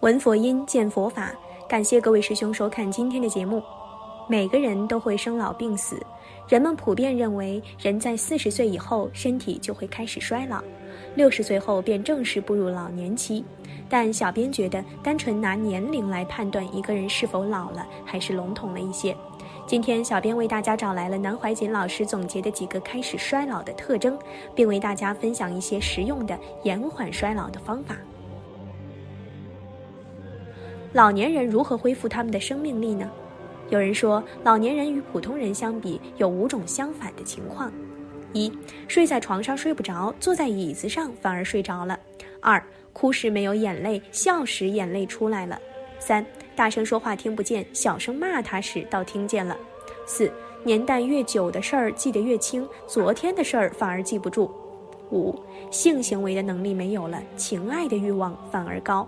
闻佛音，见佛法。感谢各位师兄收看今天的节目。每个人都会生老病死，人们普遍认为，人在四十岁以后，身体就会开始衰老，六十岁后便正式步入老年期。但小编觉得，单纯拿年龄来判断一个人是否老了，还是笼统了一些。今天，小编为大家找来了南怀瑾老师总结的几个开始衰老的特征，并为大家分享一些实用的延缓衰老的方法。老年人如何恢复他们的生命力呢？有人说，老年人与普通人相比，有五种相反的情况：一、睡在床上睡不着，坐在椅子上反而睡着了；二、哭时没有眼泪，笑时眼泪出来了；三、大声说话听不见，小声骂他时倒听见了；四、年代越久的事儿记得越清，昨天的事儿反而记不住；五、性行为的能力没有了，情爱的欲望反而高。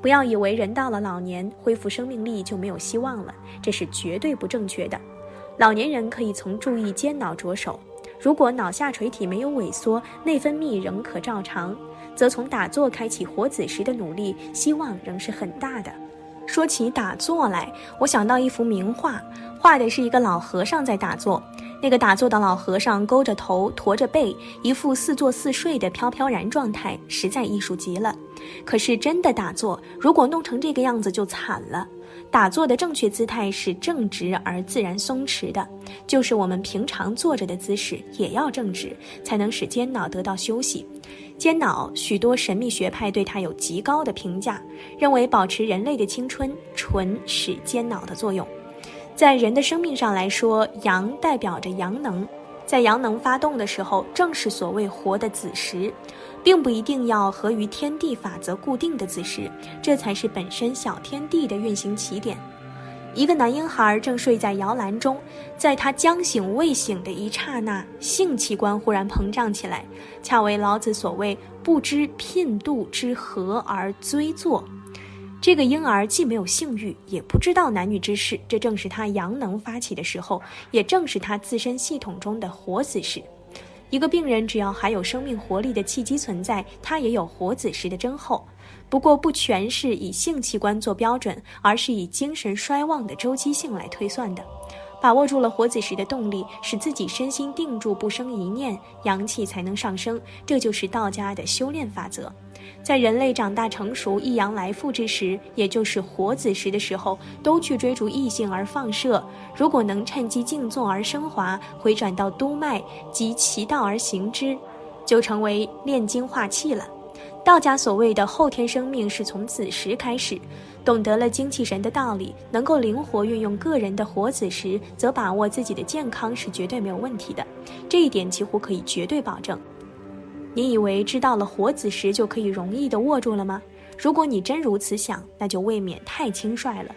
不要以为人到了老年恢复生命力就没有希望了，这是绝对不正确的。老年人可以从注意间脑着手，如果脑下垂体没有萎缩，内分泌仍可照常，则从打坐开启活子时的努力，希望仍是很大的。说起打坐来，我想到一幅名画，画的是一个老和尚在打坐。那个打坐的老和尚勾着头，驼着背，一副似坐似睡的飘飘然状态，实在艺术极了。可是真的打坐，如果弄成这个样子就惨了。打坐的正确姿态是正直而自然松弛的，就是我们平常坐着的姿势也要正直，才能使肩脑得到休息。尖脑，许多神秘学派对它有极高的评价，认为保持人类的青春，纯是尖脑的作用。在人的生命上来说，阳代表着阳能，在阳能发动的时候，正是所谓活的子时，并不一定要合于天地法则固定的子时，这才是本身小天地的运行起点。一个男婴孩正睡在摇篮中，在他将醒未醒的一刹那，性器官忽然膨胀起来，恰为老子所谓“不知聘度之和而追作”。这个婴儿既没有性欲，也不知道男女之事，这正是他阳能发起的时候，也正是他自身系统中的活子时。一个病人只要还有生命活力的契机存在，他也有活子时的征候。不过，不全是以性器官做标准，而是以精神衰旺的周期性来推算的。把握住了活子时的动力，使自己身心定住，不生一念，阳气才能上升。这就是道家的修炼法则。在人类长大成熟、一阳来复之时，也就是活子时的时候，都去追逐异性而放射。如果能趁机静坐而升华，回转到督脉及其道而行之，就成为炼精化气了。道家所谓的后天生命，是从子时开始。懂得了精气神的道理，能够灵活运用个人的活子时，则把握自己的健康是绝对没有问题的。这一点几乎可以绝对保证。你以为知道了活子时就可以容易的握住了吗？如果你真如此想，那就未免太轻率了。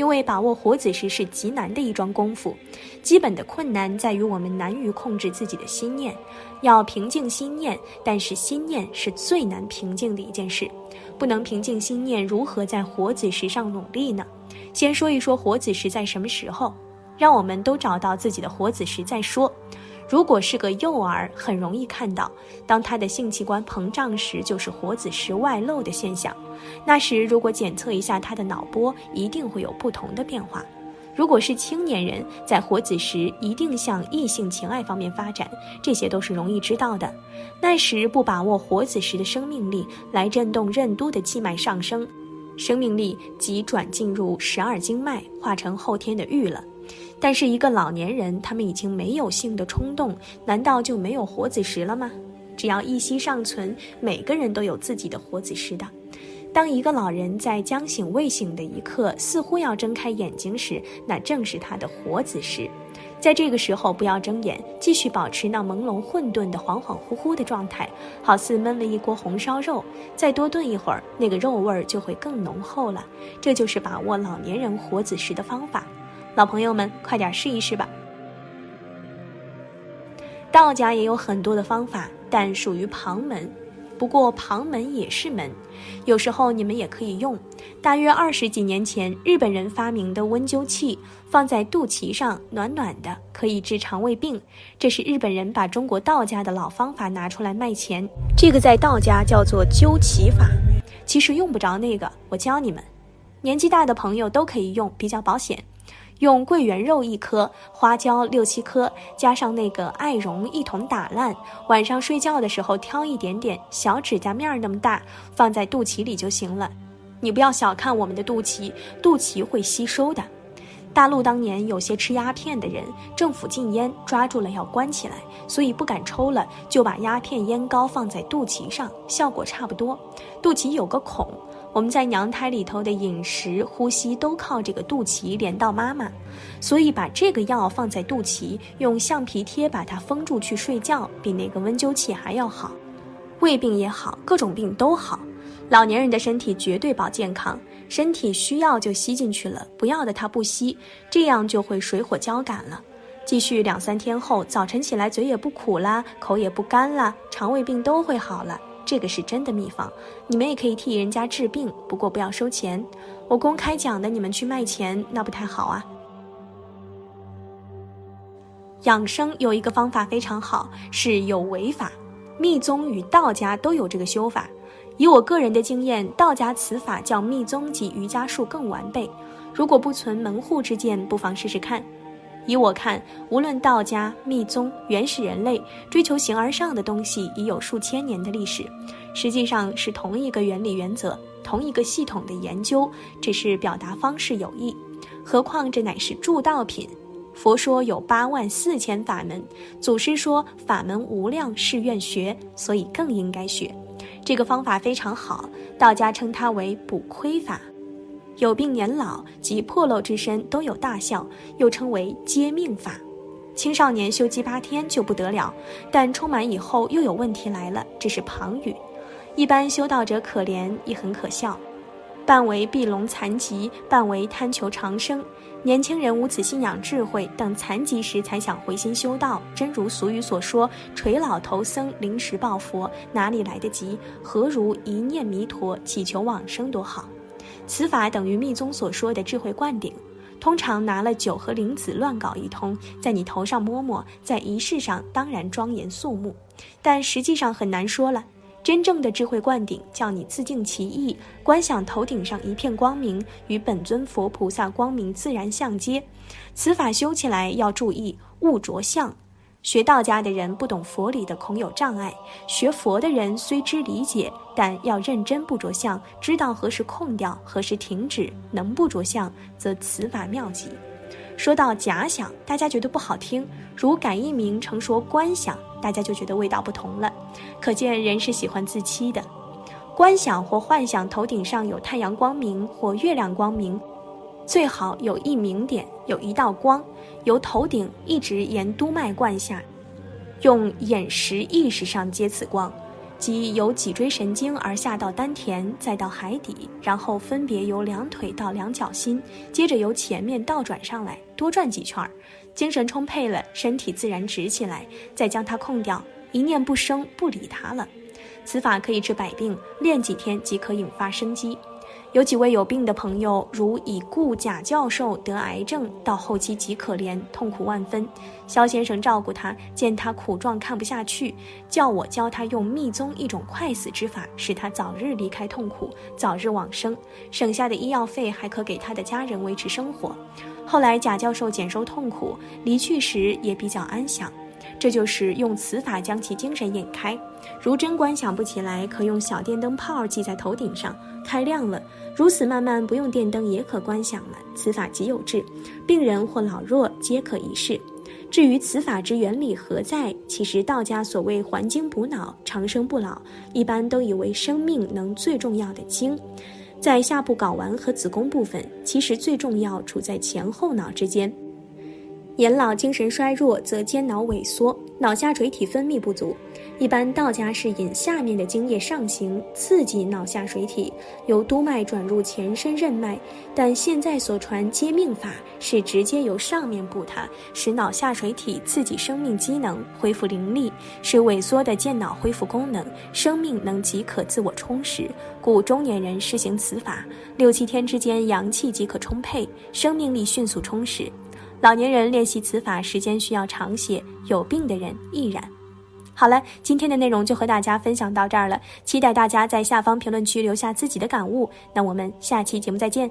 因为把握活子时是极难的一桩功夫，基本的困难在于我们难于控制自己的心念，要平静心念，但是心念是最难平静的一件事，不能平静心念，如何在活子时上努力呢？先说一说活子时在什么时候，让我们都找到自己的活子时再说。如果是个幼儿，很容易看到，当他的性器官膨胀时，就是活子时外露的现象。那时如果检测一下他的脑波，一定会有不同的变化。如果是青年人，在活子时一定向异性情爱方面发展，这些都是容易知道的。那时不把握活子时的生命力来震动任督的气脉上升，生命力即转进入十二经脉，化成后天的欲了。但是一个老年人，他们已经没有性的冲动，难道就没有活子时了吗？只要一息尚存，每个人都有自己的活子时的。当一个老人在将醒未醒的一刻，似乎要睁开眼睛时，那正是他的活子时。在这个时候，不要睁眼，继续保持那朦胧混沌的恍恍惚惚的状态，好似焖了一锅红烧肉，再多炖一会儿，那个肉味儿就会更浓厚了。这就是把握老年人活子时的方法。老朋友们，快点试一试吧。道家也有很多的方法，但属于旁门。不过旁门也是门，有时候你们也可以用。大约二十几年前，日本人发明的温灸器，放在肚脐上，暖暖的，可以治肠胃病。这是日本人把中国道家的老方法拿出来卖钱。这个在道家叫做灸脐法。其实用不着那个，我教你们。年纪大的朋友都可以用，比较保险。用桂圆肉一颗，花椒六七颗，加上那个艾绒一同打烂。晚上睡觉的时候挑一点点，小指甲面那么大，放在肚脐里就行了。你不要小看我们的肚脐，肚脐会吸收的。大陆当年有些吃鸦片的人，政府禁烟，抓住了要关起来，所以不敢抽了，就把鸦片烟膏放在肚脐上，效果差不多。肚脐有个孔，我们在娘胎里头的饮食、呼吸都靠这个肚脐连到妈妈，所以把这个药放在肚脐，用橡皮贴把它封住去睡觉，比那个温灸器还要好。胃病也好，各种病都好。老年人的身体绝对保健康。身体需要就吸进去了，不要的它不吸，这样就会水火交感了。继续两三天后，早晨起来嘴也不苦啦，口也不干啦，肠胃病都会好了。这个是真的秘方，你们也可以替人家治病，不过不要收钱。我公开讲的，你们去卖钱那不太好啊。养生有一个方法非常好，是有为法，密宗与道家都有这个修法。以我个人的经验，道家此法较密宗及瑜伽术更完备。如果不存门户之见，不妨试试看。以我看，无论道家、密宗，原始人类追求形而上的东西已有数千年的历史，实际上是同一个原理原则，同一个系统的研究，只是表达方式有异。何况这乃是助道品。佛说有八万四千法门，祖师说法门无量，是愿学，所以更应该学。这个方法非常好，道家称它为补亏法，有病年老及破漏之身都有大效，又称为接命法。青少年修七八天就不得了，但充满以后又有问题来了，这是旁语。一般修道者可怜亦很可笑，半为避龙残疾，半为贪求长生。年轻人无此信仰智慧，等残疾时才想回心修道，真如俗语所说：“垂老头僧，临时抱佛，哪里来得及？何如一念弥陀，祈求往生多好？”此法等于密宗所说的智慧灌顶。通常拿了酒和灵子乱搞一通，在你头上摸摸，在仪式上当然庄严肃穆，但实际上很难说了。真正的智慧灌顶，叫你自净其意，观想头顶上一片光明，与本尊佛菩萨光明自然相接。此法修起来要注意，勿着相。学道家的人不懂佛理的，恐有障碍；学佛的人虽知理解，但要认真不着相，知道何时空掉，何时停止，能不着相，则此法妙极。说到假想，大家觉得不好听，如改一名成说观想，大家就觉得味道不同了。可见人是喜欢自欺的。观想或幻想头顶上有太阳光明或月亮光明，最好有一明点，有一道光由头顶一直沿督脉贯下，用眼识意识上接此光。即由脊椎神经而下到丹田，再到海底，然后分别由两腿到两脚心，接着由前面倒转上来，多转几圈儿，精神充沛了，身体自然直起来，再将它空掉，一念不生，不理它了。此法可以治百病，练几天即可引发生机。有几位有病的朋友，如已故贾教授得癌症，到后期极可怜，痛苦万分。肖先生照顾他，见他苦状看不下去，叫我教他用密宗一种快死之法，使他早日离开痛苦，早日往生。省下的医药费还可给他的家人维持生活。后来贾教授减收痛苦，离去时也比较安详。这就是用此法将其精神引开。如真观想不起来，可用小电灯泡系在头顶上，开亮了。如此慢慢不用电灯也可观想了。此法极有智，病人或老弱皆可一试。至于此法之原理何在，其实道家所谓还精补脑、长生不老，一般都以为生命能最重要的精，在下部睾丸和子宫部分，其实最重要处在前后脑之间。年老精神衰弱，则间脑萎缩，脑下垂体分泌不足。一般道家是引下面的精液上行，刺激脑下垂体，由督脉转入前身任脉。但现在所传接命法是直接由上面补它，使脑下垂体刺激生命机能，恢复灵力，使萎缩的健脑恢复功能，生命能即可自我充实。故中年人施行此法，六七天之间阳气即可充沛，生命力迅速充实。老年人练习此法时间需要长些，有病的人亦然。好了，今天的内容就和大家分享到这儿了，期待大家在下方评论区留下自己的感悟。那我们下期节目再见。